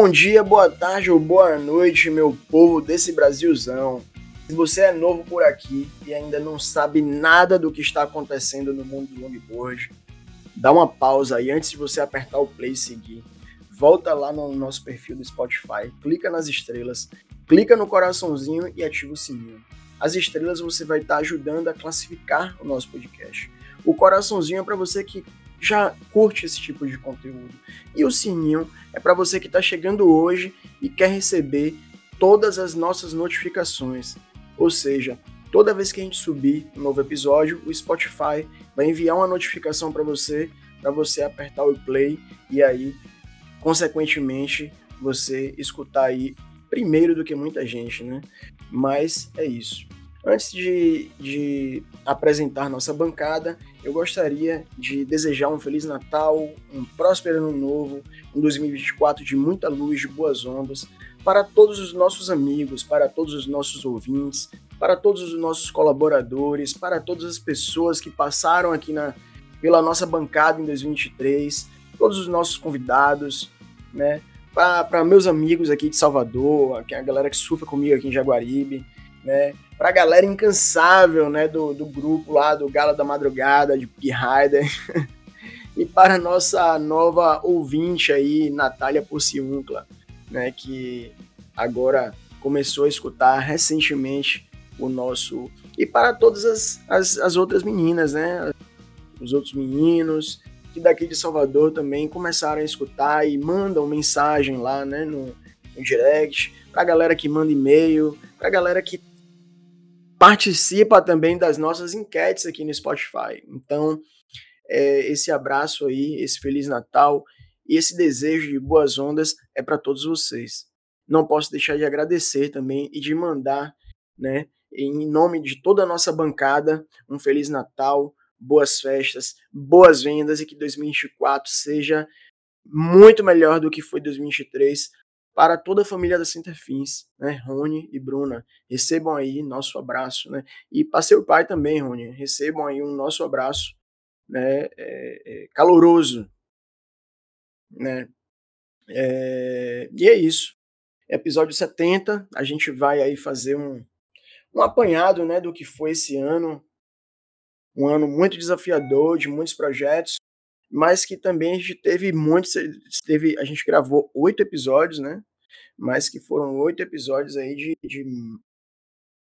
Bom dia, boa tarde ou boa noite, meu povo desse Brasilzão. Se você é novo por aqui e ainda não sabe nada do que está acontecendo no mundo do longboard, dá uma pausa aí antes de você apertar o play e seguir. Volta lá no nosso perfil do Spotify, clica nas estrelas, clica no coraçãozinho e ativa o sininho. As estrelas você vai estar ajudando a classificar o nosso podcast. O coraçãozinho é para você que já curte esse tipo de conteúdo. E o sininho é para você que está chegando hoje e quer receber todas as nossas notificações. Ou seja, toda vez que a gente subir um novo episódio, o Spotify vai enviar uma notificação para você, para você apertar o play e aí, consequentemente, você escutar aí primeiro do que muita gente, né? Mas é isso. Antes de, de apresentar nossa bancada, eu gostaria de desejar um Feliz Natal, um próspero Ano Novo, um 2024 de muita luz, de boas ondas, para todos os nossos amigos, para todos os nossos ouvintes, para todos os nossos colaboradores, para todas as pessoas que passaram aqui na, pela nossa bancada em 2023, todos os nossos convidados, né? Para meus amigos aqui de Salvador, a galera que surfa comigo aqui em Jaguaribe, né? Pra galera incansável, né, do, do grupo lá do Gala da Madrugada, de Pig Rider. e para nossa nova ouvinte aí, Natália Pociuncla, né, que agora começou a escutar recentemente o nosso... E para todas as, as, as outras meninas, né, os outros meninos, que daqui de Salvador também começaram a escutar e mandam mensagem lá, né, no, no direct, pra galera que manda e-mail, pra galera que participa também das nossas enquetes aqui no Spotify. Então, é, esse abraço aí, esse Feliz Natal e esse desejo de boas ondas é para todos vocês. Não posso deixar de agradecer também e de mandar, né, em nome de toda a nossa bancada, um Feliz Natal, boas festas, boas vendas e que 2024 seja muito melhor do que foi 2023 para toda a família da Centerfins, né, Rony e Bruna, recebam aí nosso abraço, né, e para seu pai também, Rony, recebam aí um nosso abraço, né, é, é, caloroso, né, é, e é isso, episódio 70, a gente vai aí fazer um, um apanhado, né, do que foi esse ano, um ano muito desafiador, de muitos projetos, mas que também a gente teve muitos, teve, a gente gravou oito episódios, né? Mas que foram oito episódios aí de, de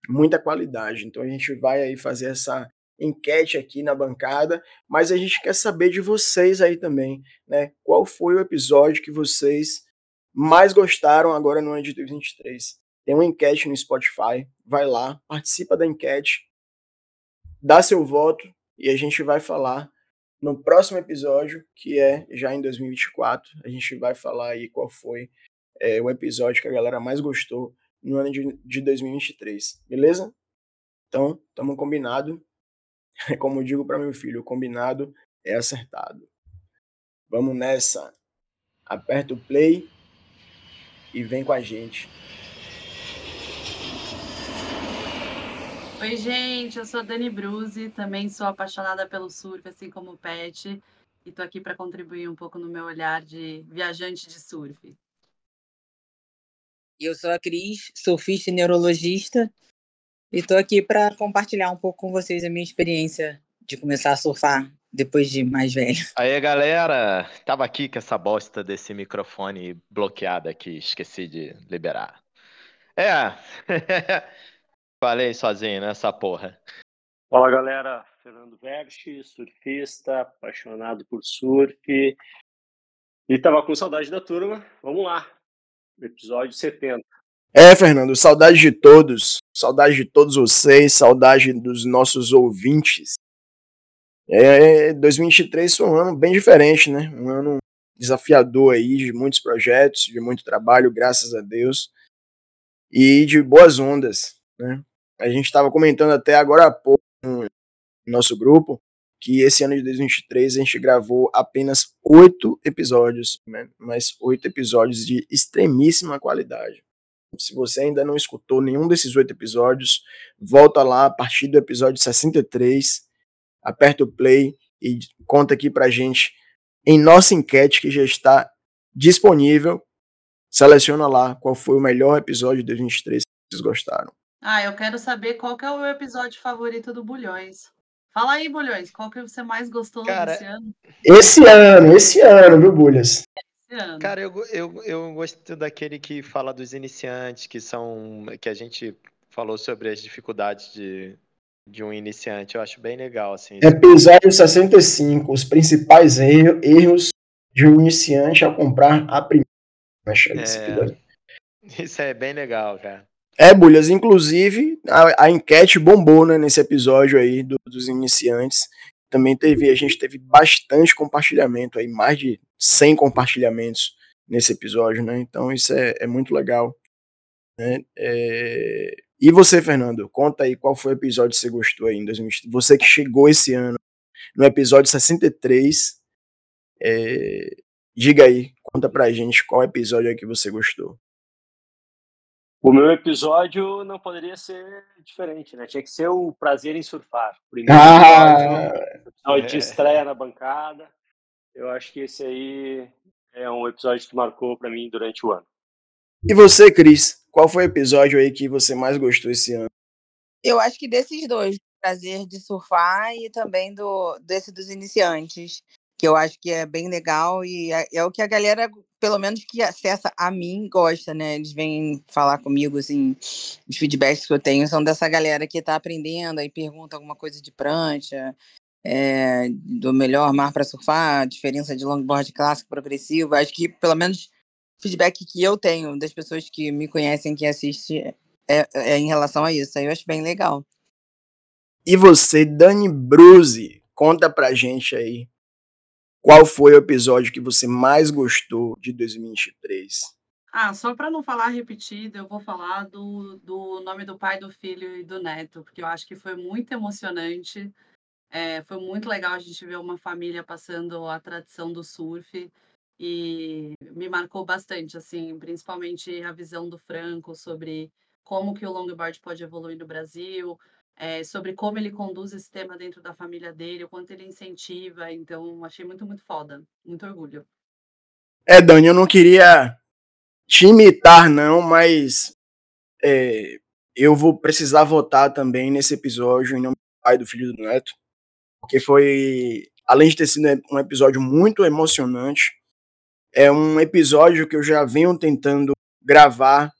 muita qualidade. Então a gente vai aí fazer essa enquete aqui na bancada, mas a gente quer saber de vocês aí também, né? Qual foi o episódio que vocês mais gostaram agora no ano de 2023? Tem uma enquete no Spotify, vai lá, participa da enquete, dá seu voto e a gente vai falar no próximo episódio, que é já em 2024, a gente vai falar aí qual foi é, o episódio que a galera mais gostou no ano de, de 2023, beleza? Então, estamos combinado. Como digo para meu filho, combinado é acertado. Vamos nessa. Aperta o play e vem com a gente. Oi, gente, eu sou Dani Bruzi, também sou apaixonada pelo surf, assim como o Pet, e tô aqui para contribuir um pouco no meu olhar de viajante de surf. Eu sou a Cris, surfista e neurologista, e tô aqui para compartilhar um pouco com vocês a minha experiência de começar a surfar depois de mais velho. Aí, galera, tava aqui com essa bosta desse microfone bloqueado aqui, esqueci de liberar. É, Falei sozinho nessa porra. Fala galera, Fernando Verchi, surfista, apaixonado por surf. E tava com saudade da turma. Vamos lá, episódio 70. É, Fernando, saudade de todos. Saudade de todos vocês, saudade dos nossos ouvintes. É, 2023 foi um ano bem diferente, né? Um ano desafiador aí, de muitos projetos, de muito trabalho, graças a Deus. E de boas ondas, né? A gente estava comentando até agora há pouco no nosso grupo que esse ano de 2023 a gente gravou apenas oito episódios, né? mas oito episódios de extremíssima qualidade. Se você ainda não escutou nenhum desses oito episódios, volta lá a partir do episódio 63, aperta o play e conta aqui pra gente em nossa enquete que já está disponível seleciona lá qual foi o melhor episódio de 2023 que vocês gostaram. Ah, eu quero saber qual que é o episódio favorito do Bulhões. Fala aí, Bulhões, qual que você mais gostou Cara, desse ano? Esse ano, esse ano, viu, Bulhas? Esse ano. Cara, eu, eu, eu gosto daquele que fala dos iniciantes, que são. que a gente falou sobre as dificuldades de, de um iniciante. Eu acho bem legal, assim. esse- Episódio 65, os principais erro- erros de um iniciante ao comprar a primeira. Achei É. Isso é bem legal, cara. É, Bulhas, inclusive a, a enquete bombou, né, nesse episódio aí do- dos iniciantes. Também teve, a gente teve bastante compartilhamento aí, mais de 100 compartilhamentos nesse episódio, né? Então isso é, é muito legal. Né? É, E você, Fernando, conta aí qual foi o episódio que você gostou aí em 2023. Você que chegou esse ano no episódio 63. é, Diga aí, conta pra gente qual episódio é que você gostou. O meu episódio não poderia ser diferente, né? Tinha que ser o Prazer em Surfar. Primeiro episódio, Ah, episódio de É. estreia na bancada. Eu acho que esse aí é um episódio que marcou para mim durante o ano. E você, Cris, qual foi o episódio aí que você mais gostou esse ano? Eu acho que desses dois, do prazer de surfar e também do desse dos iniciantes, que eu acho que é bem legal e é, é o que a galera, pelo menos que acessa a mim, gosta, né? Eles vêm falar comigo, assim, os feedbacks que eu tenho são dessa galera que tá aprendendo e pergunta alguma coisa de prancha, é, do melhor mar para surfar, diferença de longboard clássico progressivo. Acho que, pelo menos, o feedback que eu tenho das pessoas que me conhecem, que assistem, é, é em relação a isso. Aí eu acho bem legal. E você, Dani Bruzi, conta pra gente aí qual foi o episódio que você mais gostou de 2023. Ah, só para não falar repetido, eu vou falar do, do nome do pai, do filho e do neto, porque eu acho que foi muito emocionante. É, foi muito legal a gente ver uma família passando a tradição do surf e me marcou bastante, assim, principalmente a visão do Franco sobre como que o longboard pode evoluir no Brasil, é, sobre como ele conduz esse tema dentro da família dele, o quanto ele incentiva. Então, achei muito, muito foda. Muito orgulho. É, Dani, eu não queria te imitar, não, mas é, eu vou precisar votar também nesse episódio em nome do pai, do filho do neto, porque foi, além de ter sido um episódio muito emocionante, é um episódio que eu já venho tentando gravar,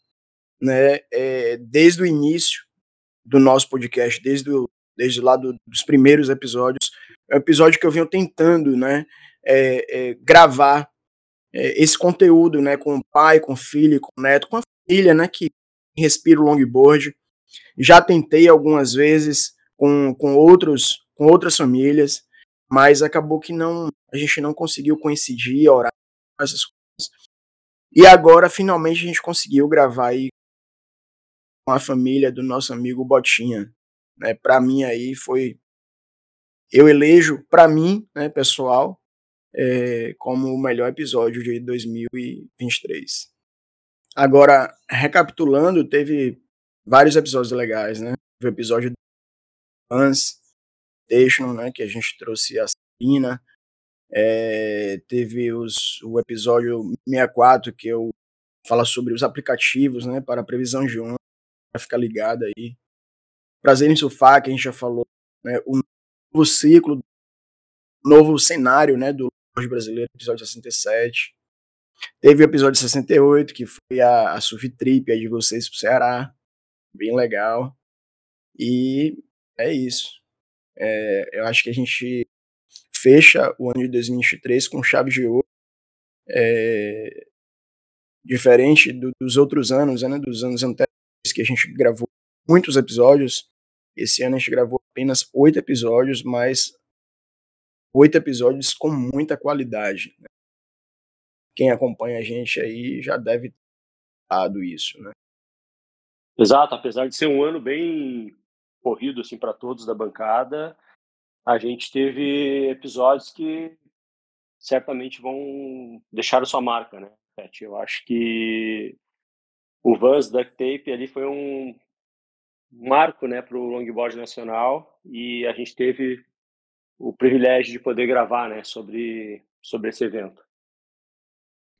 né, é, desde o início do nosso podcast, desde, desde lá do, dos primeiros episódios, é um episódio que eu venho tentando, né, é, é, gravar é, esse conteúdo, né, com o pai, com o filho, com o neto, com a filha, né, que respira o longboard. Já tentei algumas vezes com, com outros, com outras famílias, mas acabou que não, a gente não conseguiu coincidir, orar essas coisas. E agora finalmente a gente conseguiu gravar aí com a família do nosso amigo Botinha, né? Para mim aí foi eu elejo para mim, né, pessoal, é, como o melhor episódio de 2023. Agora, recapitulando, teve vários episódios legais, né? O episódio do Fans Station, né? Que a gente trouxe a Sabina. É, teve os, o episódio 64, que eu fala sobre os aplicativos, né? Para previsão de onda, para ficar ligado aí. Prazer em surfar, que a gente já falou, né? O novo ciclo, novo cenário, né? Do brasileiro, episódio 67. Teve o episódio 68, que foi a, a surf trip aí de vocês pro Ceará. Bem legal. E é isso. É, eu acho que a gente fecha o ano de 2023 com chave de ouro. É, diferente do, dos outros anos, né, dos anos anteriores, que a gente gravou muitos episódios. Esse ano a gente gravou apenas oito episódios, mas oito episódios com muita qualidade. Né? Quem acompanha a gente aí já deve ter dado isso, né? Exato, apesar de ser um ano bem corrido assim para todos da bancada, a gente teve episódios que certamente vão deixar a sua marca, né, Pet? Eu acho que o Vans Duct Tape ali foi um marco, né, para o longboard nacional e a gente teve o privilégio de poder gravar, né, sobre sobre esse evento.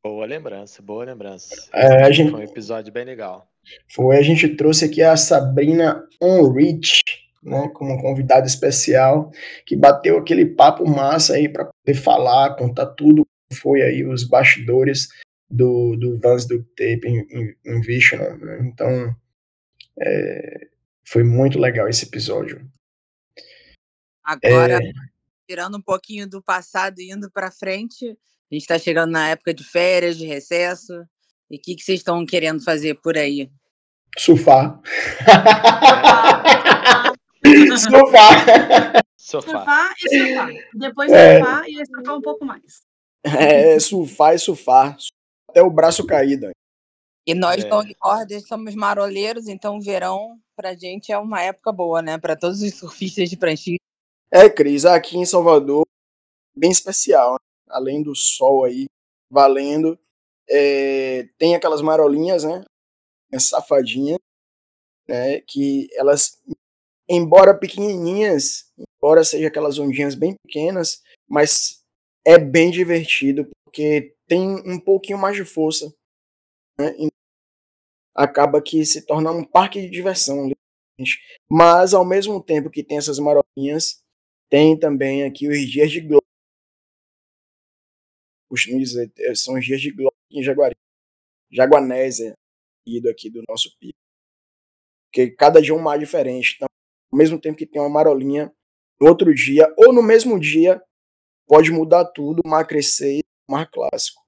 Boa lembrança, boa lembrança. É, a gente, Foi um episódio bem legal. foi, a gente trouxe aqui a Sabrina Onrich, né, como convidada especial, que bateu aquele papo massa aí para poder falar, contar tudo que foi aí os bastidores do, do Vans do Tape em, em, em Vision, né? Então, é, foi muito legal esse episódio. Agora, É, tirando um pouquinho do passado e indo para frente, a gente está chegando na época de férias, de recesso. E o que, que vocês estão querendo fazer por aí? surfar. Surfar, surfar. E surfar. Depois É. surfar e aí surfar um pouco mais. É, surfar e surfar. Até o braço caído. E nós, É. longboarders, somos maroleiros, então o verão pra gente é uma época boa, né? Para todos os surfistas de pranchinha. É, Cris, aqui em Salvador, bem especial. né? Além do sol aí, valendo. é, tem aquelas marolinhas, né? Safadinha, né? Que elas, embora pequenininhas, embora sejam aquelas ondinhas bem pequenas, mas é bem divertido, porque tem um pouquinho mais de força. Né? E acaba que se torna um parque de diversão. Mas, ao mesmo tempo que tem essas marolinhas, tem também aqui os dias de glória. Costumo dizer, eh, são os dias de glória em Jaguari. Jaguanésia, ido aqui do nosso pico. Porque cada dia é um mar diferente. Então, ao mesmo tempo que tem uma marolinha, no outro dia, ou no mesmo dia, pode mudar tudo, o mar crescer mar clássico.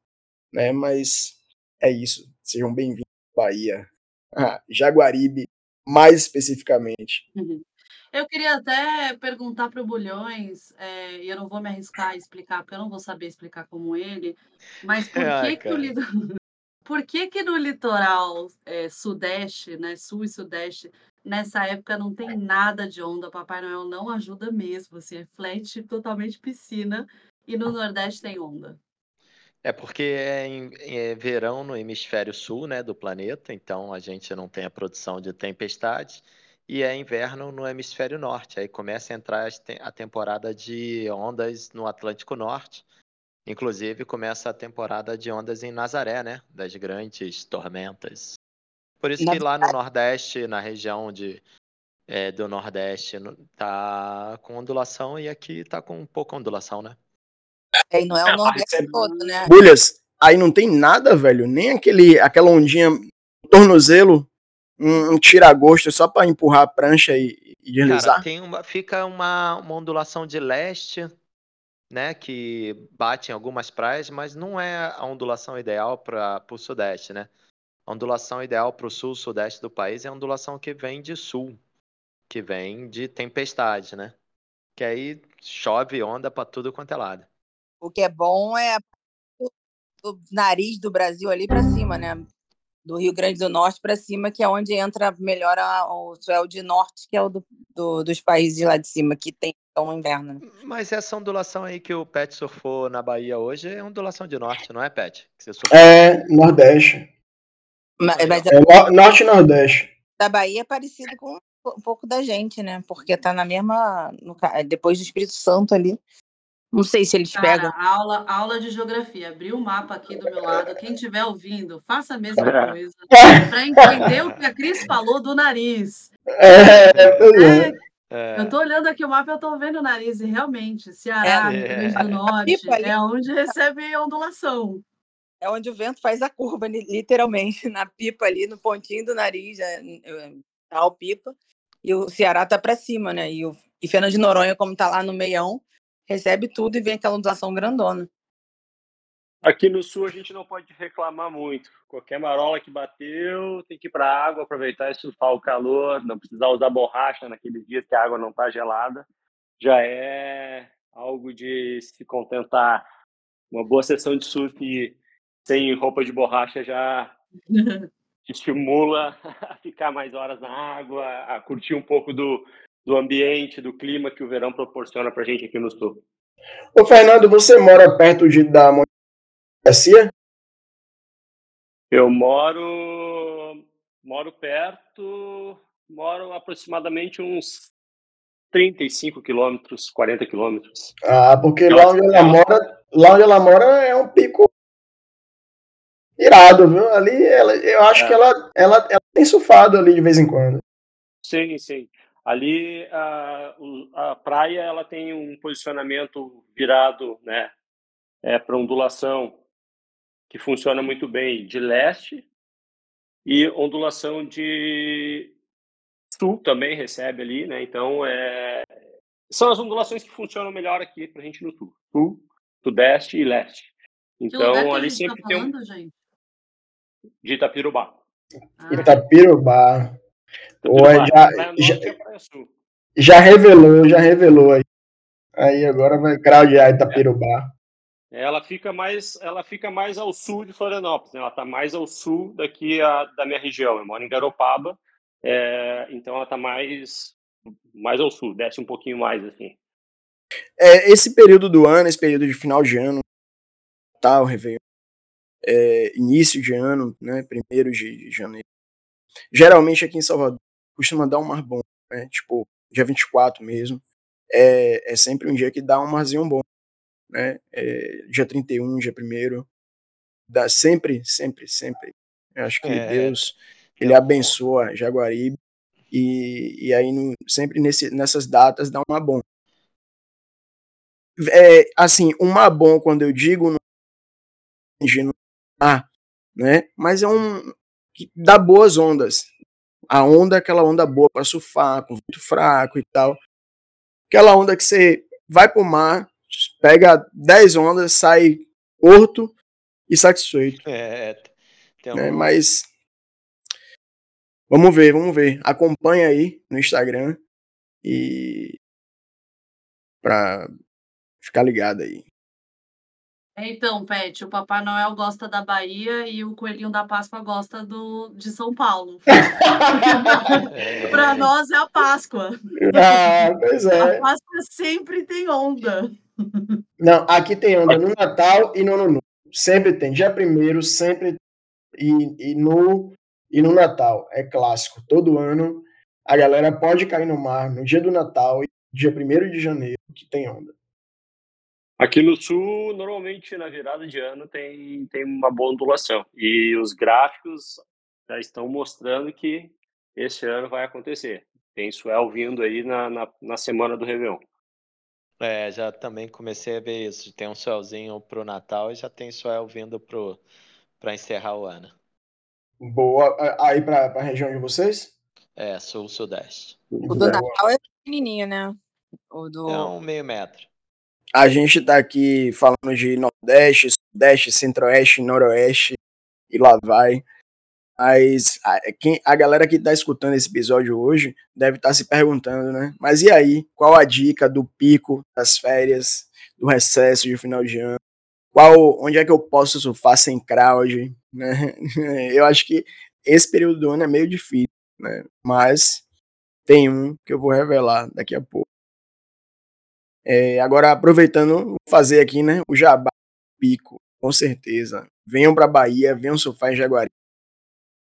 Né? Mas é isso. Sejam bem-vindos à Bahia. Ah, Jaguaribe, mais especificamente. Eu queria até perguntar para o Bulhões, eh, e eu não vou me arriscar a explicar, porque eu não vou saber explicar como ele, mas por que, que, o, por que, que no litoral eh, sudeste, né, sul e sudeste, nessa época não tem nada de onda, Papai Noel não ajuda mesmo, assim, é flat totalmente piscina, e no Nordeste tem onda. É porque é, em- é verão no hemisfério sul, né, do planeta, então a gente não tem a produção de tempestades, e é inverno no hemisfério norte. Aí começa a entrar a temporada de ondas no Atlântico Norte. Inclusive começa a temporada de ondas em Nazaré, né, das grandes tormentas. Por isso que lá no Nordeste, na região de, é, do Nordeste, no- tá com ondulação e aqui tá com pouca ondulação, né? E não é o É, Nordeste recebe- todo, né? Bulhas, aí não tem nada, velho. Nem aquele, aquela ondinha no tornozelo, um, um tira-gosto só pra empurrar a prancha e, e Cara, deslizar. tem uma, fica uma, uma ondulação de leste, né, que bate em algumas praias, mas não é a ondulação ideal para o sudeste, né? A ondulação ideal para o sul, sudeste do país é a ondulação que vem de sul, que vem de tempestade, né? Que aí chove onda para tudo quanto é lado. O que é bom é o, o nariz do Brasil ali para cima, né? Do Rio Grande do Norte para cima, que é onde entra melhor a- o swell de norte, que é o do, do- dos países lá de cima, que tem então inverno. né? Mas essa ondulação aí que o Pet surfou na Bahia hoje é ondulação de norte, não é, Pet? Que você surfou? É, Nordeste. Mas a É no- Norte e Nordeste. da Bahia é parecido com um pouco da gente, né? Porque tá na mesma. no depois do Espírito Santo ali. Não sei se eles Cara, pegam. aula, aula de geografia. Abri o mapa aqui do meu lado. Quem estiver ouvindo, faça a mesma É. coisa. Para entender o que a Cris falou do nariz. É, é. É, É, eu tô olhando aqui o mapa e eu tô vendo o nariz. E realmente, Ceará, É. Rio Grande do Norte, ali. é onde recebe ondulação. É onde o vento faz a curva, li- literalmente, na pipa ali, no pontinho do nariz, é, tá pipa. E o Ceará tá para cima, né? E, o, e Fernando de Noronha, como tá lá no meião, recebe tudo e vem aquela ondulação grandona. Aqui no sul a gente não pode reclamar muito. Qualquer marola que bateu, tem que ir para a água, aproveitar e surfar o calor, não precisar usar borracha naqueles dias que a água não está gelada. Já é algo de se contentar. Uma boa sessão de surf sem roupa de borracha já estimula a ficar mais horas na água, a curtir um pouco do, do ambiente, do clima que o verão proporciona para a gente aqui no sul. Ô, Fernando, você mora perto de, da Garcia? Eu moro moro perto, moro aproximadamente uns 35 quilômetros, 40 quilômetros. Ah, porque lá onde ela mora, lá onde ela mora é um pico Irado, viu? Ali, ela, eu acho É. que ela, ela, ela tem surfado ali de vez em quando. Sim, sim. Ali a, a praia ela tem um posicionamento virado, né, é, para ondulação que funciona muito bem de leste e ondulação de sul também recebe ali, né? Então é, são as ondulações que funcionam melhor aqui para a gente no sul, sul, sudeste e leste. Que lugar que Então a ali tá sempre tem um falando, gente? de Itapirubá. Ah, Itapirubá. Itapirubá, Oi, já- já-. Já revelou, já revelou aí. Aí agora vai craudiar Itapirubá. Ela fica mais, ela fica mais ao sul de Florianópolis, né? Ela está mais ao sul daqui a, da minha região. Eu moro em Garopaba, é, então ela está mais, mais ao sul, desce um pouquinho mais assim. É, esse período do ano, esse período de final de ano, tal, Réveillon, é, início de ano, né, primeiro de, de janeiro. Geralmente aqui em Salvador costuma dar um mar bom, né, tipo, dia 24 mesmo. É, é sempre um dia que dá um marzinho bom, né, é, dia 31, dia 1 dá sempre, sempre, sempre. Eu acho que É, Deus, ele um- abençoa Jaguaribe e, e aí no- sempre nesse, nessas datas dá um mar bom. É, assim, um mar bom, quando eu digo, não é no mar, né? Mas é um que dá boas ondas. A onda é aquela onda boa para surfar, com vento fraco e tal. Aquela onda que você vai pro mar, pega 10 ondas, sai curto e satisfeito, É, tem né? um- Mas vamos ver, vamos ver. Acompanha aí no Instagram e pra ficar ligado aí. É, então, Pet, o Papai Noel gosta da Bahia e o Coelhinho da Páscoa gosta do, de São Paulo. é, Para nós é a Páscoa. Ah, pois A é. Páscoa sempre tem onda. Não, aqui tem onda no Natal e no Ano Novo. Sempre tem. Dia primeiro, sempre. E, e, no, e no Natal. É clássico. Todo ano a galera pode cair no mar no dia do Natal e dia 1 de janeiro, que tem onda. Aqui no sul, normalmente na virada de ano tem, tem uma boa ondulação. E os gráficos já estão mostrando que esse ano vai acontecer. Tem swell vindo aí na, na, na semana do Réveillon. é, já também comecei a ver isso. Tem um solzinho pro Natal e já tem sol vindo pro para encerrar o ano. Boa. A- Aí pra, pra região de vocês? É, sul sudeste. O do. Natal é pequenininho, né? O do... É um meio metro. A gente tá aqui falando de Nordeste, Sudeste, Centro-Oeste, Noroeste e lá vai. Mas a, quem, a galera que tá escutando esse episódio hoje deve estar se perguntando, né? Mas e aí? Qual a dica do pico das férias, do recesso de final de ano? Qual, onde é que eu posso surfar sem crowd? Né? Eu acho que esse período do ano é meio difícil, né? Mas tem um que eu vou revelar daqui a pouco. É, agora, aproveitando, vou fazer aqui, né, o Jabá Pico, com certeza. Venham para Bahia, venham surfar em Jaguari.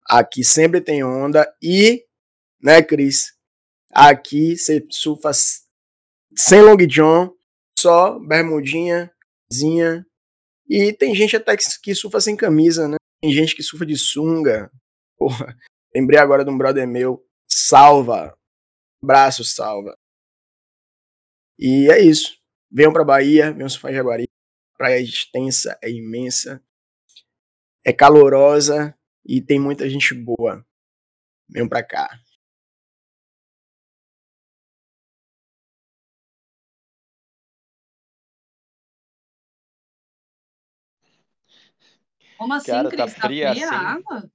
Aqui sempre tem onda e, né, Cris? Aqui você surfa sem long john, só bermudinha, zinha. E tem gente até que, que surfa sem camisa, né? Tem gente que surfa de sunga. Porra, lembrei agora de um brother meu. Salva. Braço, salva. E é isso. Venham pra Bahia, venham surfar em Jaguari. Praia é extensa, é imensa, é calorosa e tem muita gente boa. Venham pra cá. Como assim, Cara, tá Cris? Tá fria fria a assim? água?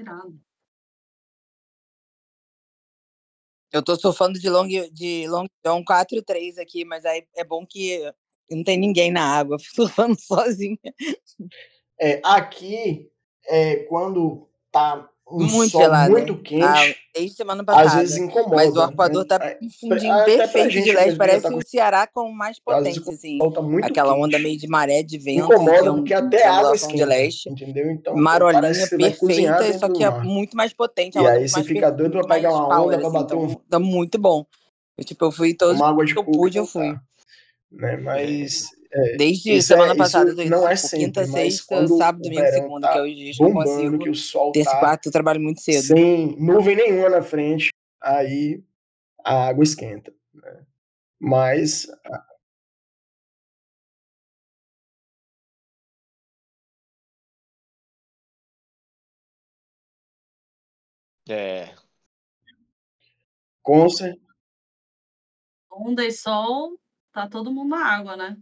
Irado. Eu tô surfando de long, de long john 4-3 aqui, mas aí é bom que não tem ninguém na água, surfando sozinha. É, aqui, é, quando tá um Muito sol gelada. muito Ah, quente, desde semana às passada. vezes incomoda. Mas o né? arpoador tá É, um fundinho até pra perfeito gente de leste. já Parece tá o Ceará com mais Às potência, assim. tá Aquela onda quente. meio de maré, de vento, Incomoda on- porque de até a água ondulação de leste. entendeu? Então, Marolinha perfeita, só que é muito mais potente, E onda aí você fica doido pra pegar uma power, onda, pra assim. bater um Então, tá muito bom. Eu, tipo, eu fui todos que eu pude, eu fui. né? Mas é, Desde semana é passada não é tipo, quinta, sempre, mas sexta, quando sábado, o domingo, segunda, que é tá os dias que eu consigo. que o sol Terça tá quarta eu trabalho muito cedo. sem nuvem nenhuma na frente, aí a água esquenta, né? Mas É. com cer- Onda e sol, tá todo mundo na água, né?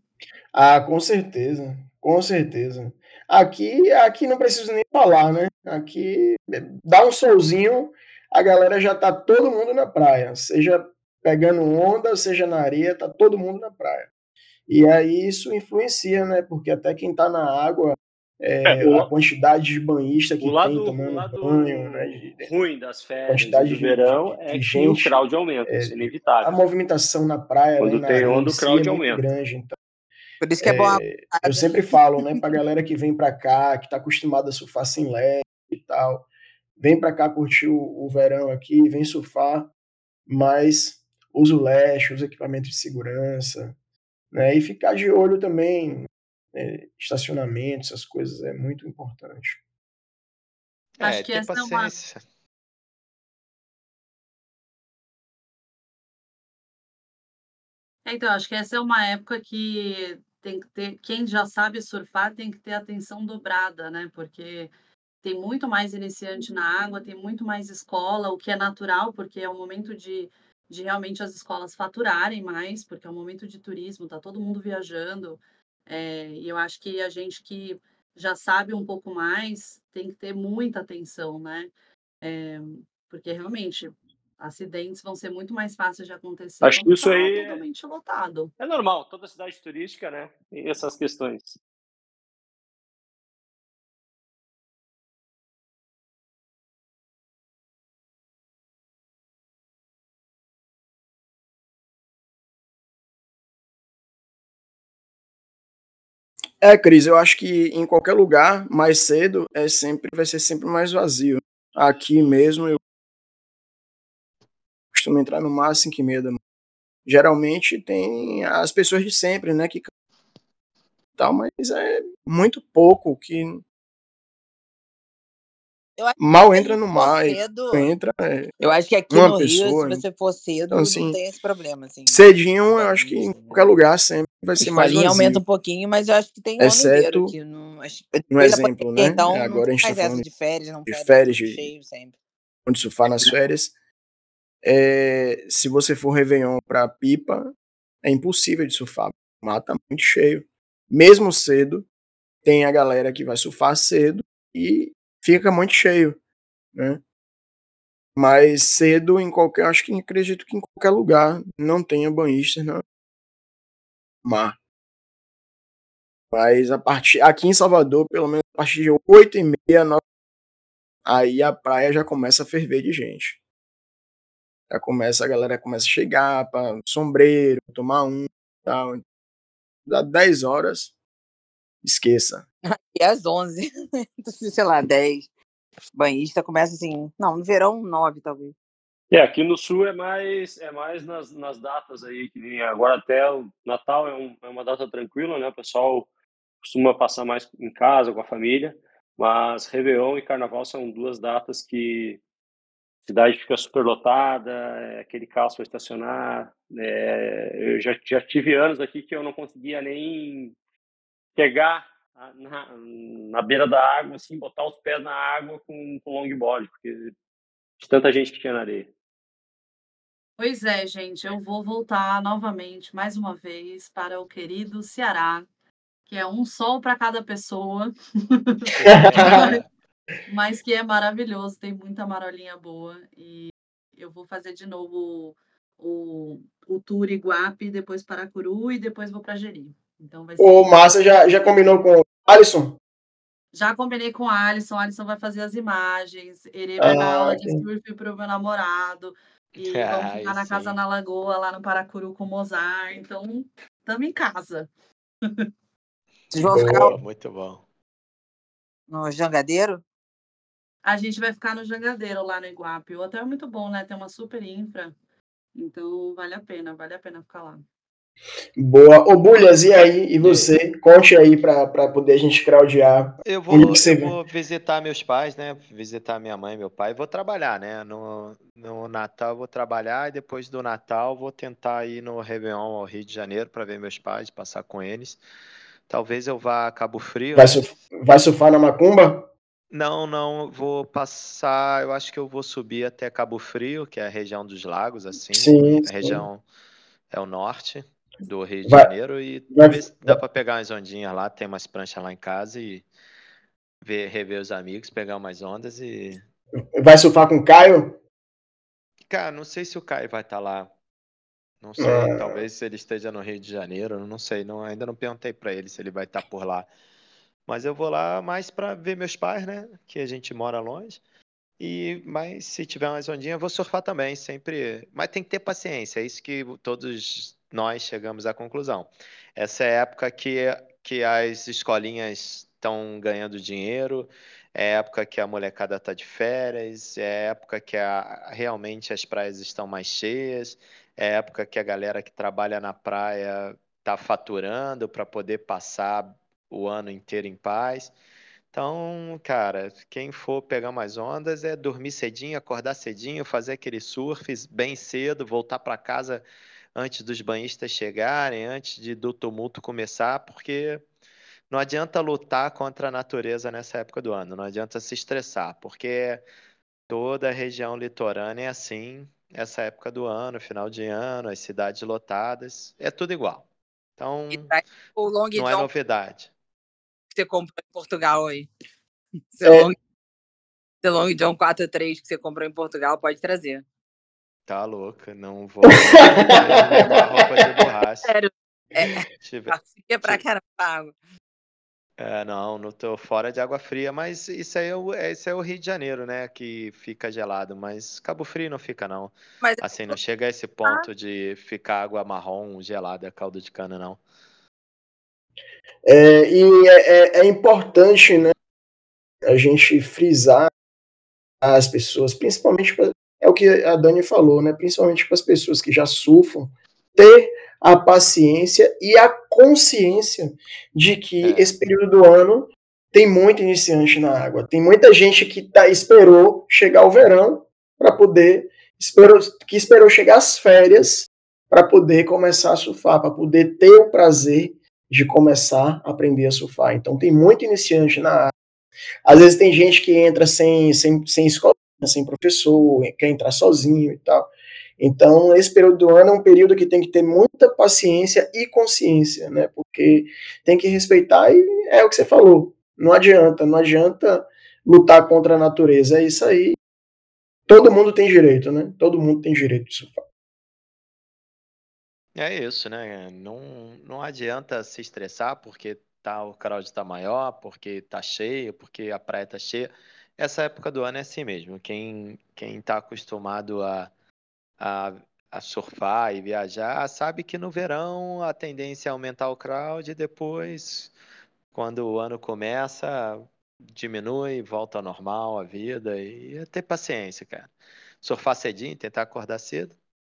Ah, com certeza, com certeza. Aqui, aqui não preciso nem falar, né? Aqui dá um solzinho, a galera já tá todo mundo na praia, seja pegando onda, seja na areia, tá todo mundo na praia. E aí isso influencia, né? Porque até quem tá na água, É, é, o, a quantidade de banhista o que tem lado, o tomando lado banho, né? De, ruim das férias quantidade do de, verão de, é que o gente, crowd aumenta, é, isso é a inevitável. movimentação na praia, né, Quando na tem onda, o crowd é muito aumenta. grande. Então, Por isso que é bom a é, eu sempre falo, né, pra galera que vem pra cá, que tá acostumada a surfar sem leve e tal, vem pra cá curtir o, o verão aqui, vem surfar, mas usa o leste, usa equipamento de segurança, né? E ficar de olho também, é, estacionamento, essas coisas é muito importante. Acho É, que ter essa é uma. paciência. É, Então, acho que essa é uma época que tem que ter. Quem já sabe surfar tem que ter atenção dobrada, né? Porque tem muito mais iniciante na água, tem muito mais escola, o que é natural, porque é o momento de, de realmente as escolas faturarem mais, porque é um momento de turismo, tá todo mundo viajando. É, e eu acho que a gente que já sabe um pouco mais tem que ter muita atenção, né? É, porque realmente acidentes vão ser muito mais fáceis de acontecer Acho que isso tá aí é- totalmente lotado. é normal, toda cidade turística, né? Tem essas questões. É, Cris, eu acho que em qualquer lugar, mais cedo, é sempre, vai ser sempre mais vazio. Aqui mesmo, eu costumo entrar no mar às 5 e meia da manhã. Geralmente tem as pessoas de sempre, né, que tal, mas é muito pouco que mal que entra no mar cedo, entra é eu acho que aqui no Rio, se pessoa. você for cedo, Então, não assim, tem esse problema, assim, cedinho, eu acho que em bandista, qualquer né? lugar sempre vai ser mais Escolinha aumenta um pouquinho, mas eu acho que tem Exceto aqui. Não, acho, um depois da exemplo, né? então, não Agora a gente tá falando de férias, não de férias, de cheio sempre. onde surfar nas férias. É, se você for Réveillon pra Pipa, é impossível de surfar. O mar tá muito cheio. Mesmo cedo, tem a galera que vai surfar cedo e fica muito cheio, né? Mas cedo em qualquer, acho que acredito que em qualquer lugar não tenha banhistas no mar. Mas a partir aqui em Salvador, pelo menos a partir de 8 e meia, 9, aí a praia já começa a ferver de gente. Já começa, a galera começa a chegar para sombreiro, tomar um, tal. Dá 10 horas, esqueça. E às 11, sei lá, 10. Banhista começa assim, não, no verão 9 talvez. É, aqui no sul é mais é mais nas, nas datas aí, que nem agora até o Natal é, um, é uma data tranquila, né? O pessoal costuma passar mais em casa com a família, mas Réveillon e Carnaval são duas datas que cidade fica super lotada, é aquele caos para estacionar. É, eu já, já tive anos aqui que eu não conseguia nem pegar a- na, na beira da água, assim, botar os pés na água com, com longboard, porque de tanta gente que tinha na areia. Pois é, gente, eu vou voltar novamente, mais uma vez, para o querido Ceará, que é um sol para cada pessoa, mas que é maravilhoso, tem muita marolinha boa. E eu vou fazer de novo o, o tour Iguape, depois Paracuru e depois vou para Jeri. Então vai ser. O Massa já, já combinou com o Alisson? Já combinei com a Alisson, Alisson vai fazer as imagens, irei pegar Ah, aula de surf para o meu namorado, e vamos Aí ficar na casa sim. na lagoa, lá no Paracuru com o Mozart, então estamos em casa. Vocês vão ficar Boa, muito bom. no jangadeiro? A gente vai ficar no Jangadeiro, lá no Iguape. O hotel é muito bom, né, tem uma super infra, então vale a pena, vale a pena ficar lá. Boa. Ô, Bulhas, e aí? E você? Conte aí pra, pra poder a gente craudiar. Eu vou, eu vou visitar meus pais, né? Visitar minha mãe meu pai. Vou trabalhar, né? No, no Natal eu vou trabalhar e depois do Natal vou tentar ir no Réveillon ao Rio de Janeiro para ver meus pais, passar com eles. Talvez eu vá a Cabo Frio, Vai, né? surf- vai surfar na Macumba? Não, não, vou passar. Eu acho que eu vou subir até Cabo Frio, que é a região dos lagos, assim. Sim, A região é o norte do Rio de Vai- Janeiro e vai- ver se dá para pegar umas ondinhas lá. Tem umas pranchas lá em casa e ver, rever os amigos, pegar umas ondas e. Vai surfar com o Caio? Cara, não sei se o Caio vai estar lá. Não sei, Ah. talvez ele esteja no Rio de Janeiro, não sei, não, ainda não perguntei para ele se ele vai estar por lá. Mas eu vou lá mais para ver meus pais, né? Que a gente mora longe. E mas se tiver umas ondinhas, eu vou surfar também, sempre. Mas tem que ter paciência, é isso que todos nós chegamos à conclusão. Essa é a época que, que as escolinhas estão ganhando dinheiro, é a época que a molecada está de férias, é a época que a- realmente as praias estão mais cheias, é a época que a galera que trabalha na praia está faturando para poder passar o ano inteiro em paz. Então, cara, quem for pegar mais ondas é dormir cedinho, acordar cedinho, fazer aquele surf bem cedo, voltar para casa antes dos banhistas chegarem, antes de, do tumulto começar, porque não adianta lutar contra a natureza nessa época do ano, não adianta se estressar, porque toda a região litorânea é assim, essa época do ano, final de ano, as cidades lotadas, é tudo igual. Então, não é novidade. Que você comprou em Portugal aí. Seu, É. long, seu Long John 4.3 que você comprou em Portugal, pode trazer. Tá louca, não vou roupa de borracha. Sério, Tive- fica pra caramba. É, não, não tô fora de água fria, mas isso aí é o, é- esse é o Rio de Janeiro, né, que fica gelado, mas Cabo Frio não fica, não. Mas Assim, não chega a esse ponto de ficar água marrom gelada, caldo de cana, não. É, e é, é- é importante, né, a gente frisar as pessoas, principalmente pra, é o que a Dani falou, né, principalmente para as pessoas que já surfam, ter a paciência e a consciência de que É. esse período do ano tem muito iniciante na água, tem muita gente que tá, esperou chegar o verão para poder esperou, que esperou chegar as férias para poder começar a surfar, para poder ter o prazer de começar a aprender a surfar. Então tem muito iniciante na área. Às vezes tem gente que entra sem, sem, sem escola, sem professor, quer entrar sozinho e tal. Então, esse período do ano é um período que tem que ter muita paciência e consciência, né? Porque tem que respeitar e é o que você falou. Não adianta, não adianta lutar contra a natureza. É isso aí. Todo mundo tem direito, né? Todo mundo tem direito de surfar. É isso, né? Não, não adianta se estressar porque tá, o crowd tá maior, porque tá cheio, porque a praia tá cheia. Essa época do ano é assim mesmo. Quem, quem tá acostumado a, a, a surfar e viajar sabe que no verão a tendência é aumentar o crowd e depois, quando o ano começa, diminui, volta ao normal a vida e é ter paciência, cara. Surfar cedinho, tentar acordar cedo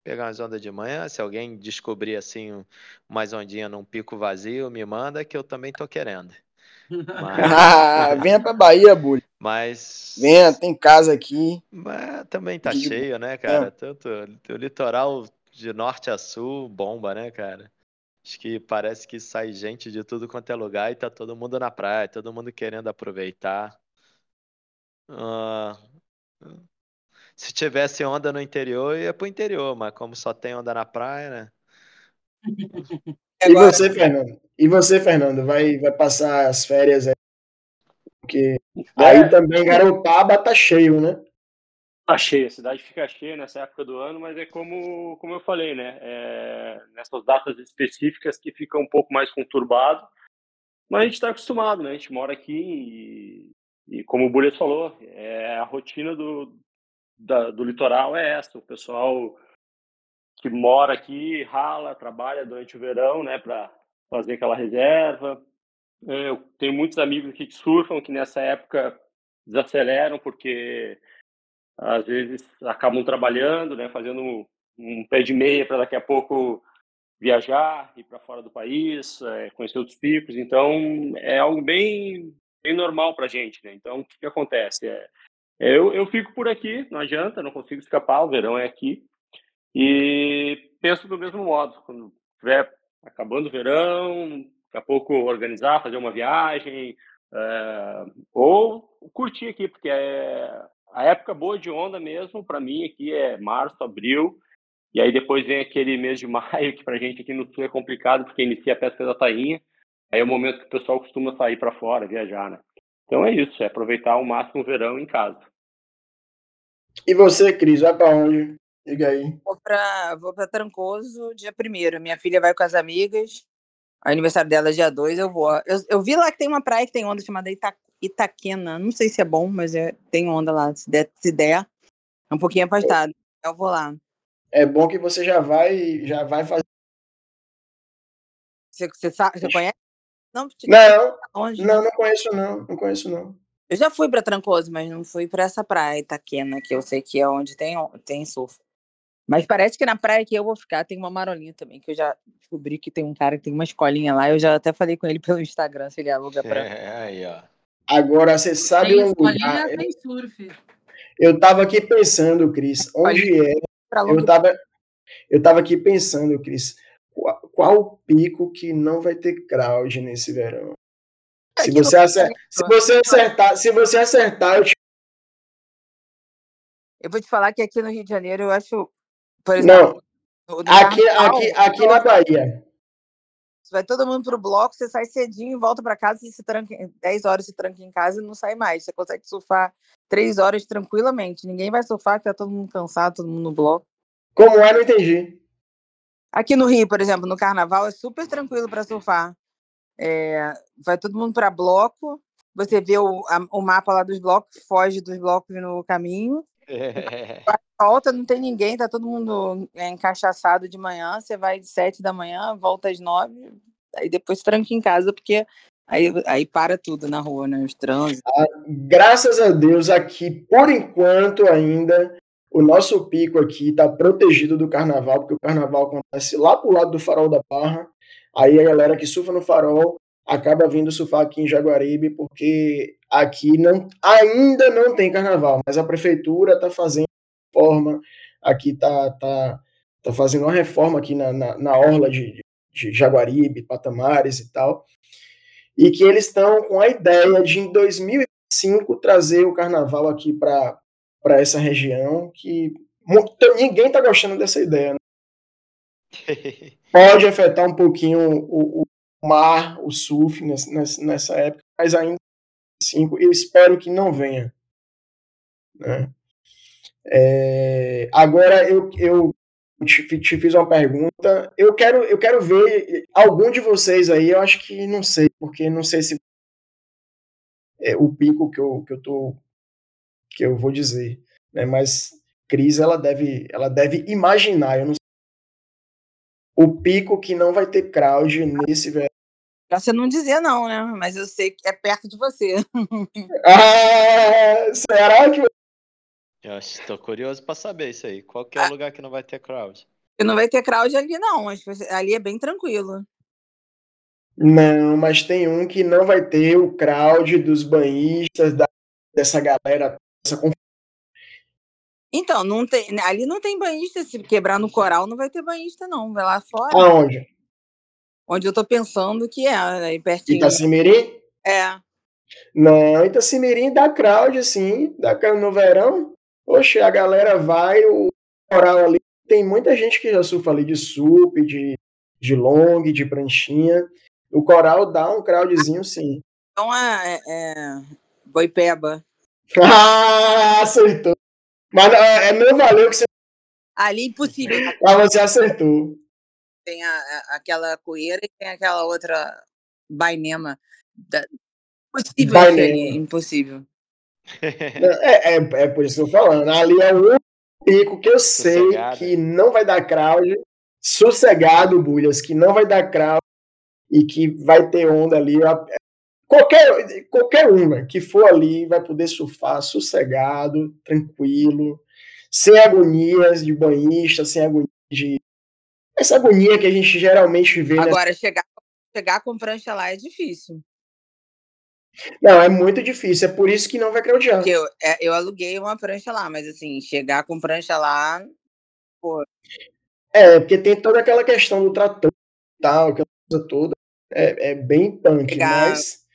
pegar umas ondas de manhã. Se alguém descobrir assim um- umas ondinhas num pico vazio, me manda que eu também tô querendo. Mas, Ah, venha pra Bahia, Bully. mas, Venha, tem casa aqui. mas também tá cheio, né, cara? Tanto o litoral de norte a sul bomba, né, cara? Acho que parece que sai gente de tudo quanto é lugar e tá todo mundo na praia, todo mundo querendo aproveitar. Ah, se tivesse onda no interior, eu ia pro interior, mas como só tem onda na praia, né? E Agora, você, Fernando? E você, Fernando? Vai, vai passar as férias aí? Porque aí É, também Garopaba tá cheio, né? Tá cheia, a cidade fica cheia nessa época do ano, mas é como, como eu falei, né? É, nessas datas específicas que fica um pouco mais conturbado. Mas a gente está acostumado, né? A gente mora aqui e, e como o Bullet falou, é a rotina do, da, do litoral é essa. O pessoal que mora aqui rala, trabalha durante o verão, né, para fazer aquela reserva. Eu tenho muitos amigos aqui que surfam, que nessa época desaceleram porque às vezes acabam trabalhando, né, fazendo um, um pé de meia para daqui a pouco viajar, ir para fora do país, é, conhecer outros picos. Então, é algo bem, bem normal para a gente. Né? Então, o que, que acontece? É, eu, eu fico por aqui, não adianta, não consigo escapar, o verão é aqui. E penso do mesmo modo, quando estiver acabando o verão, daqui a pouco organizar, fazer uma viagem, é, ou curtir aqui, porque é, a época boa de onda mesmo, para mim, aqui é março, abril, e aí depois vem aquele mês de maio, que para gente aqui no sul é complicado, porque inicia a pesca da tainha. Aí é o momento que o pessoal costuma sair para fora, viajar, né? Então é isso, é aproveitar ao máximo o verão em casa. E você, Cris, vai para onde? Diga aí. Vou para vou pra Trancoso dia 1 Minha filha vai com as amigas. O aniversário dela é dia 2, eu vou. Eu, eu vi lá que tem uma praia que tem onda chamada Ita, Itaquena. Não sei se é bom, mas é, tem onda lá, se der. Se der. É um pouquinho afastado. Eu vou lá é bom que você já vai, já vai fazer. Você, você, sabe, você conhece? Não, não, longe, não, não conheço não, não conheço não. Eu já fui para Trancoso, mas não fui para essa praia Itaquena, que eu sei que é onde tem, tem surf. Mas parece que na praia que eu vou ficar tem uma marolinha também, que eu já descobri que tem um cara que tem uma escolinha lá. Eu já até falei com ele pelo Instagram se ele aluga pra. É, aí, ó. Agora você sabe tem escolinha, tem surf. Eu tava aqui pensando, Cris, onde é eu estava eu tava aqui pensando, Cris, qual, o pico que não vai ter crowd nesse verão? É se você, acertar, se você acertar, se você acertar, eu, te... eu vou te falar que aqui no Rio de Janeiro eu acho, por exemplo, não, aqui, aqui, aqui na Bahia. Vai todo mundo pro bloco, você sai cedinho, volta para casa e se tranca, 10 horas se tranca em casa e não sai mais. Você consegue surfar três horas tranquilamente. Ninguém vai surfar, que tá todo mundo cansado, todo mundo no bloco. Como é, não entendi. Aqui no Rio, por exemplo, no carnaval é super tranquilo para surfar. É, vai todo mundo para bloco, você vê o, a, o mapa lá dos blocos, foge dos blocos no caminho. É. Volta, não tem ninguém, tá todo mundo é, encaixaçado de manhã. Você vai de sete da manhã, volta às nove, aí depois tranca em casa, porque Aí, aí para tudo na rua, né? Os trânsitos. Ah, graças a Deus, aqui, por enquanto ainda, o nosso pico aqui está protegido do carnaval, porque o carnaval acontece lá pro lado do farol da Barra. Aí a galera que surfa no farol acaba vindo surfar aqui em Jaguaribe, porque aqui não, ainda não tem carnaval, mas a prefeitura está fazendo reforma, aqui tá, tá, tá fazendo uma reforma aqui na, na, na orla de, de Jaguaribe, Patamares e tal e que eles estão com a ideia de, em 2005, trazer o carnaval aqui para essa região, que ninguém está gostando dessa ideia. Né? Pode afetar um pouquinho o, o mar, o surf nessa, nessa época, mas ainda cinco, eu espero que não venha. Né? É, agora eu, eu te, te, fiz uma pergunta. Eu quero, eu quero ver algum de vocês aí. Eu acho que não sei, porque não sei se é o pico que eu, que eu tô que eu vou dizer, né? Mas Cris, ela deve, ela deve imaginar. Eu não sei, o pico que não vai ter crowd nesse verão. Pra você não dizer não, né? Mas eu sei que é perto de você. ah, será que eu estou curioso para saber isso aí. Qual que é o ah. lugar que não vai ter crowd? Não vai ter crowd ali, não. Ali é bem tranquilo. Não, mas tem um que não vai ter o crowd dos banhistas, da, dessa galera. Dessa... Então, não tem, ali não tem banhista. Se quebrar no coral, não vai ter banhista, não. Vai lá fora. Aonde? Onde eu tô pensando que é, aí pertinho. Itacimirim? É. Não, Itacimirim dá crowd, assim, dá no verão. Oxe, a galera vai, o coral ali, tem muita gente que já surfa ali de sup, de, de long, de pranchinha. O coral dá um crowdzinho, sim. Então é, é Boipeba. Ah, acertou. Mas é, é meu valeu que você. Ali impossível. Ah, você acertou. Tem a, a, aquela coeira e tem aquela outra bainema. Da... Impossível ali, impossível. É, é, é, por isso que eu tô falando. Ali é o pico que eu sei Sossegado. que não vai dar crowd. Sossegado, Bulhas, que não vai dar crowd e que vai ter onda ali. Qualquer, qualquer uma que for ali vai poder surfar sossegado, tranquilo, sem agonias de banhista, sem agonia de. Essa agonia que a gente geralmente vê. Agora, nessa... chegar, chegar com prancha lá é difícil. Não, é muito difícil, é por isso que não vai crowdear. Eu, é, eu aluguei uma prancha lá, mas assim, chegar com prancha lá. Pô. É, porque tem toda aquela questão do trator e tal, aquela coisa toda. É, é bem punk, chegar... mas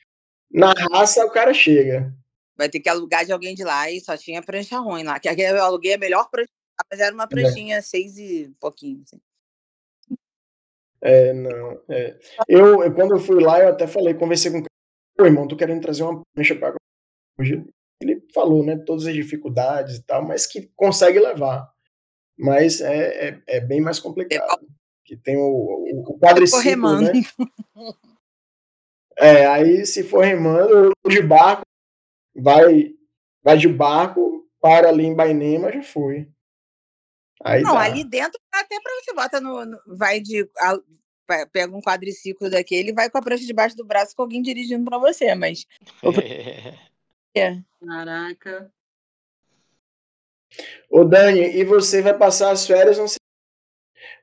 na raça o cara chega. Vai ter que alugar de alguém de lá e só tinha prancha ruim lá. Que eu aluguei a melhor prancha, mas era uma é. pranchinha é. seis e pouquinho. Assim. É, não. É. Eu, eu, quando eu fui lá, eu até falei, conversei com o Pô, irmão, tô querendo trazer uma prancha para hoje. Ele falou, né, todas as dificuldades e tal, mas que consegue levar. Mas é, é, é bem mais complicado. Que tem o, o, o quadriciclo, né? É, aí se for remando, de barco, vai, vai de barco, para ali em Bainema, já foi. Aí não, dá. ali dentro até para você bota no, no, vai de pega um quadriciclo daquele e vai com a prancha debaixo do braço com alguém dirigindo para você, mas. é. Caraca. Ô Dani, e você vai passar as férias? Não sei.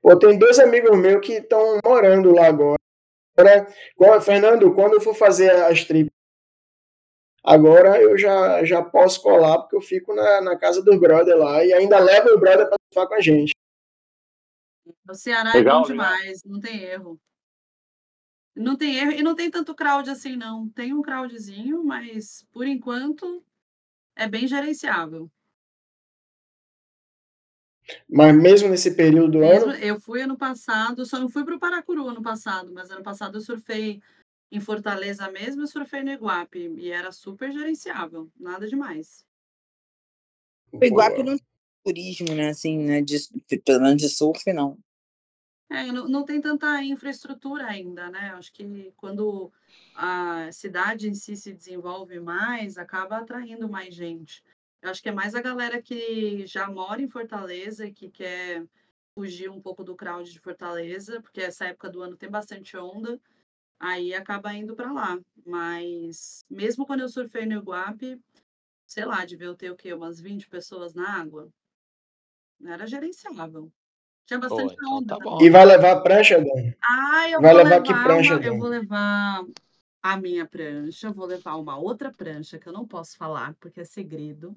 Pô, tem dois amigos meus que estão morando lá agora. Agora. Fernando, quando eu for fazer as tripas, agora eu já, já posso colar, porque eu fico na, na casa do brother lá e ainda levo o brother para ficar com a gente. O Ceará legal, é bom demais, legal. não tem erro. Não tem erro e não tem tanto crowd assim, não. Tem um crowdzinho, mas por enquanto é bem gerenciável. Mas mesmo nesse período do mesmo, ano? Eu fui ano passado, só não fui para o Paracuru ano passado, mas ano passado eu surfei em Fortaleza mesmo, eu surfei no Iguape e era super gerenciável, nada demais. O Iguape não tem turismo, né? Assim, né? De, pelo menos de surf, não. É, não, não tem tanta infraestrutura ainda, né? Acho que quando a cidade em si se desenvolve mais, acaba atraindo mais gente. Eu acho que é mais a galera que já mora em Fortaleza e que quer fugir um pouco do crowd de Fortaleza, porque essa época do ano tem bastante onda, aí acaba indo para lá. Mas mesmo quando eu surfei no Iguape, sei lá, devia ter o quê? Umas 20 pessoas na água. Era gerenciável. Tinha bastante então onda. Tá e vai levar prancha, Dani? Ah, eu vai vou levar, levar que prancha, uma, Eu vou levar a minha prancha, vou levar uma outra prancha que eu não posso falar porque é segredo.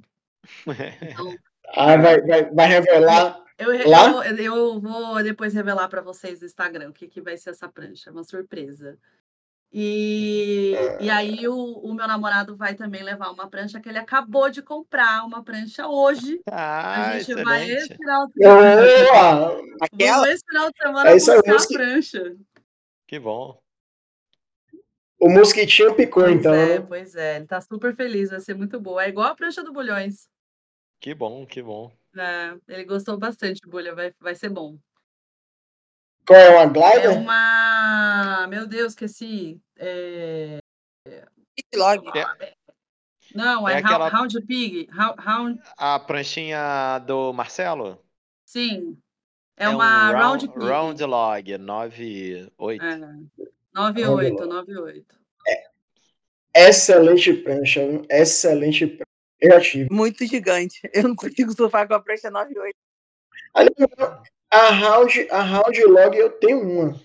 Então, ah, vai, vai, vai revelar eu, lá? Eu, eu vou depois revelar para vocês no Instagram o que, que vai ser essa prancha, uma surpresa. E, e aí o, o, meu namorado vai também levar uma prancha que ele acabou de comprar, uma prancha hoje. Ah, a gente excelente. vai esse final de semana. Aquela... esse final de semana é buscar a prancha. Que bom. O mosquitinho picou, pois então. É, né? Pois é, ele tá super feliz, vai ser muito boa. É igual a prancha do Bulhões. Que bom, que bom. É, ele gostou bastante, Bulha, vai, vai ser bom. Qual é uma glider? É uma. Meu Deus, esqueci. É... Log. É... Não, é, é aquela... Round Pig. Round... A pranchinha do Marcelo? Sim. É, é uma um Round Pig. Round Log, 98. É. 98, 98. É. Excelente prancha, excelente Muito gigante. Eu não consigo surfar com a prancha 98. A Round, a Round Log eu tenho uma.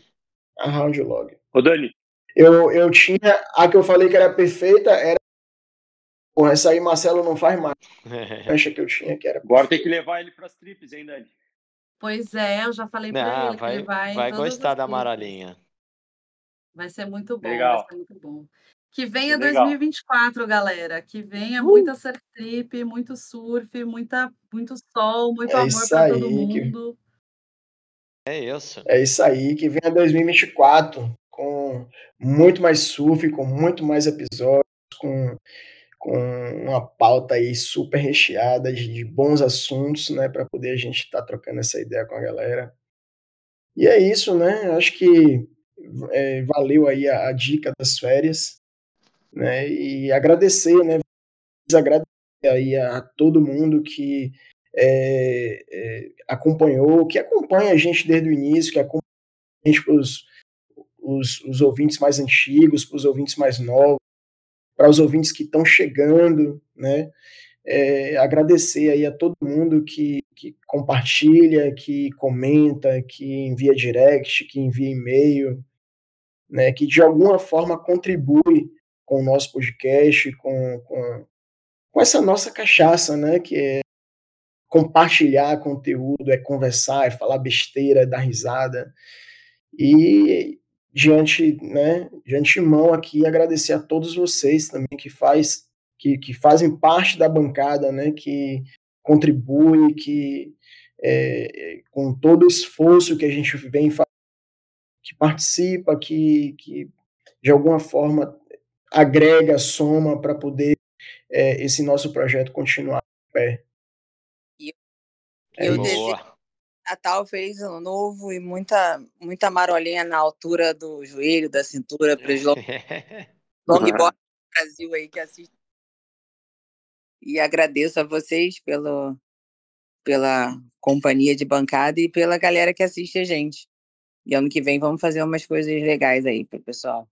A Round Log. Ô, Dani. Eu, eu tinha. A que eu falei que era perfeita era. Porra, essa aí Marcelo não faz mais. Acha que eu tinha que era. Agora tem que levar ele para as trips, hein, Dani? Pois é, eu já falei para ele vai, que ele vai. Vai gostar da amarelinha. Vai ser muito bom, Legal. vai ser muito bom. Que venha Legal. 2024, galera. Que venha uh! muita surf trip, muito surf, muita, muito sol, muito é amor para todo mundo. Que... É isso. É isso aí, que venha 2024 com muito mais surf, com muito mais episódios, com, com uma pauta aí super recheada de, de bons assuntos, né, para poder a gente estar tá trocando essa ideia com a galera. E é isso, né? Acho que é, valeu aí a, a dica das férias. Né? E agradecer, né? Agradecer aí a todo mundo que é, é, acompanhou, que acompanha a gente desde o início, que acompanha a gente para os, os ouvintes mais antigos, para os ouvintes mais novos, para os ouvintes que estão chegando, né? É, agradecer aí a todo mundo que, que compartilha, que comenta, que envia direct, que envia e-mail, né, que de alguma forma contribui com o nosso podcast, com, com, com essa nossa cachaça, né, que é compartilhar conteúdo, é conversar, é falar besteira, é dar risada. E diante, né, de antemão aqui agradecer a todos vocês também que faz que, que fazem parte da bancada, né, que contribui, que é, com todo o esforço que a gente vem que participa, que, que de alguma forma agrega, soma para poder é, esse nosso projeto continuar em pé. E é eu desejo Natal, feliz ano novo e muita, muita marolinha na altura do joelho, da cintura, para os longboard do Brasil aí que assiste. E agradeço a vocês pelo, pela companhia de bancada e pela galera que assiste a gente. E ano que vem vamos fazer umas coisas legais aí para o pessoal.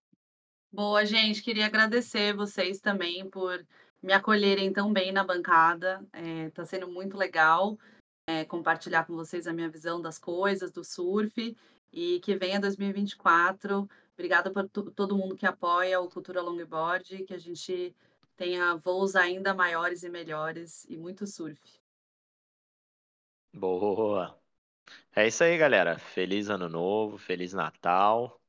Boa, gente. Queria agradecer vocês também por me acolherem tão bem na bancada. Está é, sendo muito legal é, compartilhar com vocês a minha visão das coisas, do surf. E que venha 2024. Obrigada por todo mundo que apoia o Cultura Longboard, que a gente tenha voos ainda maiores e melhores e muito surf. Boa! É isso aí, galera. Feliz ano novo, feliz Natal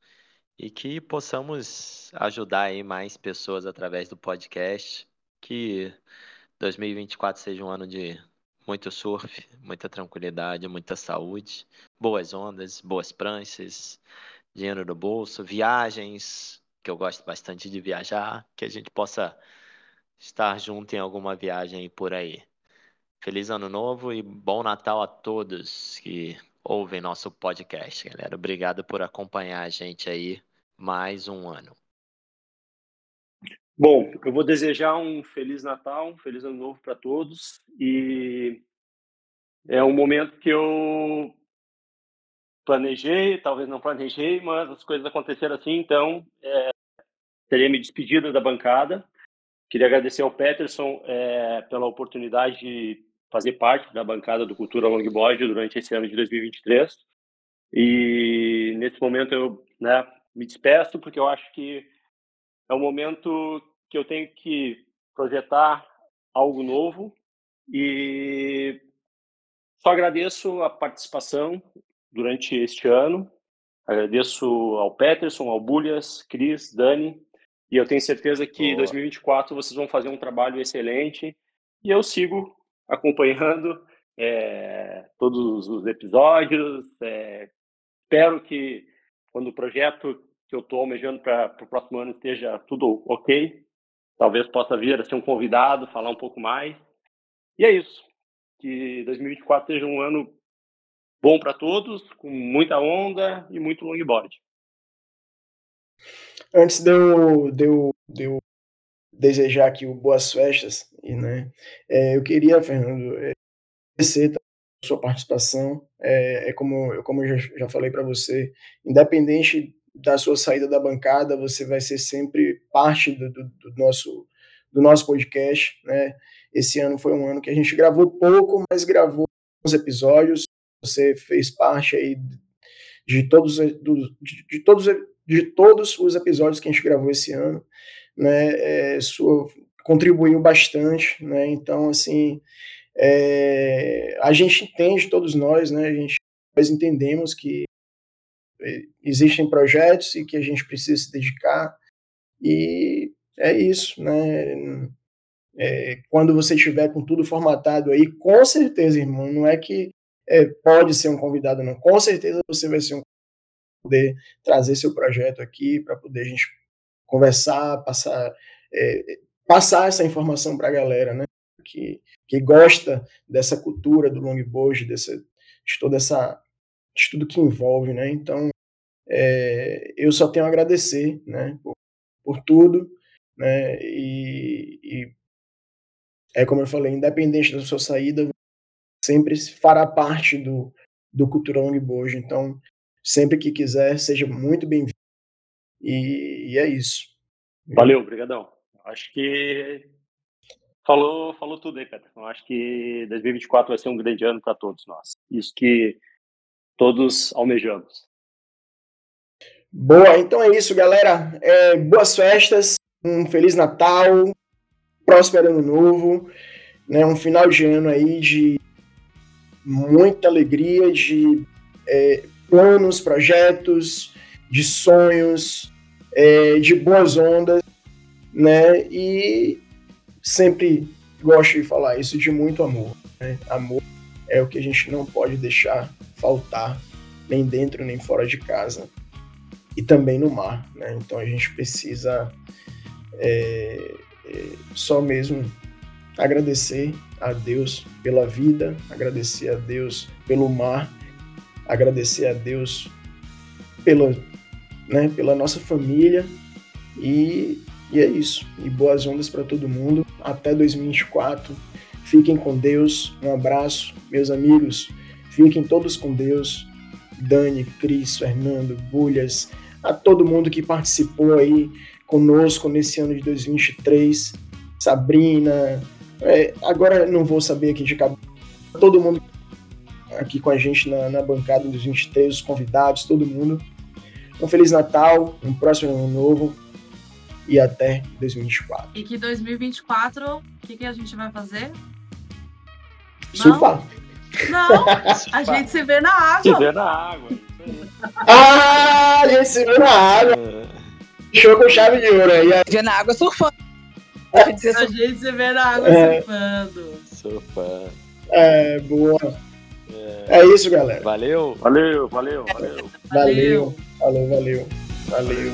e que possamos ajudar aí mais pessoas através do podcast. Que 2024 seja um ano de muito surf, muita tranquilidade, muita saúde, boas ondas, boas pranchas, dinheiro no bolso, viagens, que eu gosto bastante de viajar, que a gente possa estar junto em alguma viagem por aí. Feliz ano novo e bom Natal a todos que ouvem nosso podcast, galera. Obrigado por acompanhar a gente aí mais um ano. Bom, eu vou desejar um feliz Natal, um feliz ano novo para todos e é um momento que eu planejei, talvez não planejei, mas as coisas aconteceram assim, então é, teria me despedido da bancada. Queria agradecer ao Peterson é, pela oportunidade de fazer parte da bancada do Cultura Longboard durante esse ano de 2023. E nesse momento eu né, me despeço, porque eu acho que é um momento que eu tenho que projetar algo novo e só agradeço a participação durante este ano. Agradeço ao Peterson, ao Bulhas, Cris, Dani, e eu tenho certeza que em 2024 vocês vão fazer um trabalho excelente. E eu sigo acompanhando é, todos os episódios. É, espero que quando o projeto que eu estou almejando para o próximo ano esteja tudo ok, talvez possa vir a ser um convidado, falar um pouco mais. E é isso. Que 2024 seja um ano bom para todos, com muita onda e muito longboard. Antes de eu, de eu, de eu desejar aqui boas festas, e, né, é, eu queria, Fernando, é, agradecer a sua participação. É, é como, como eu já, já falei para você, independente da sua saída da bancada, você vai ser sempre parte do, do, do, nosso, do nosso podcast. Né? Esse ano foi um ano que a gente gravou pouco, mas gravou os episódios. Você fez parte aí de todos, de, de todos, de todos os episódios que a gente gravou esse ano né, é, sua, contribuiu bastante, né, então, assim, é, a gente entende, todos nós, né, a gente, nós entendemos que existem projetos e que a gente precisa se dedicar, e é isso, né, é, quando você estiver com tudo formatado aí, com certeza, irmão, não é que é, pode ser um convidado, não, com certeza você vai ser um poder trazer seu projeto aqui para poder a gente conversar, passar, é, passar essa informação para a galera, né? Que, que gosta dessa cultura do longboard, dessa, de toda essa, de tudo que envolve, né? Então, é, eu só tenho a agradecer, né? Por, por tudo, né? E, e é como eu falei, independente da sua saída, sempre fará parte do, do Cultura Longboard. Então, sempre que quiser, seja muito bem-vindo. E, e, é isso. Valeu, obrigadão. Acho que falou, falou tudo aí, Pedro. Acho que 2024 vai ser um grande ano para todos nós. Isso que todos almejamos. Boa, então é isso, galera. É, boas festas, um Feliz Natal, próspero Ano Novo, né, um final de ano aí de muita alegria, de é, planos, projetos, de sonhos, é, de boas ondas, né? E sempre gosto de falar isso de muito amor. Né? Amor é o que a gente não pode deixar faltar, nem dentro nem fora de casa, e também no mar. Né? Então a gente precisa é, é, só mesmo agradecer a Deus pela vida, agradecer a Deus pelo mar, agradecer a Deus pela, né, pela nossa família e, e é isso. E boas ondas para todo mundo. Até 2024. Fiquem com Deus. Um abraço, meus amigos. Fiquem todos com Deus. Dani, Cris, Fernando, Bulhas, a todo mundo que participou aí conosco nesse ano de 2023. Sabrina, é, agora não vou saber aqui de cabeça. Todo mundo aqui com a gente na, na bancada dos 23, os convidados, todo mundo. Um Feliz Natal, um próximo ano novo e até 2024. E que 2024, o que, que a gente vai fazer? Surfar. Não, a gente se vê na água. Se vê na água. ah, a gente se vê na água. Show com chave de ouro aí. Vê na água surfando. A gente, se, a gente se vê na água é. surfando. Surfando. É, boa. É. é. isso, galera. Valeu. Valeu, valeu, valeu. Valeu, valeu, valeu. Valeu.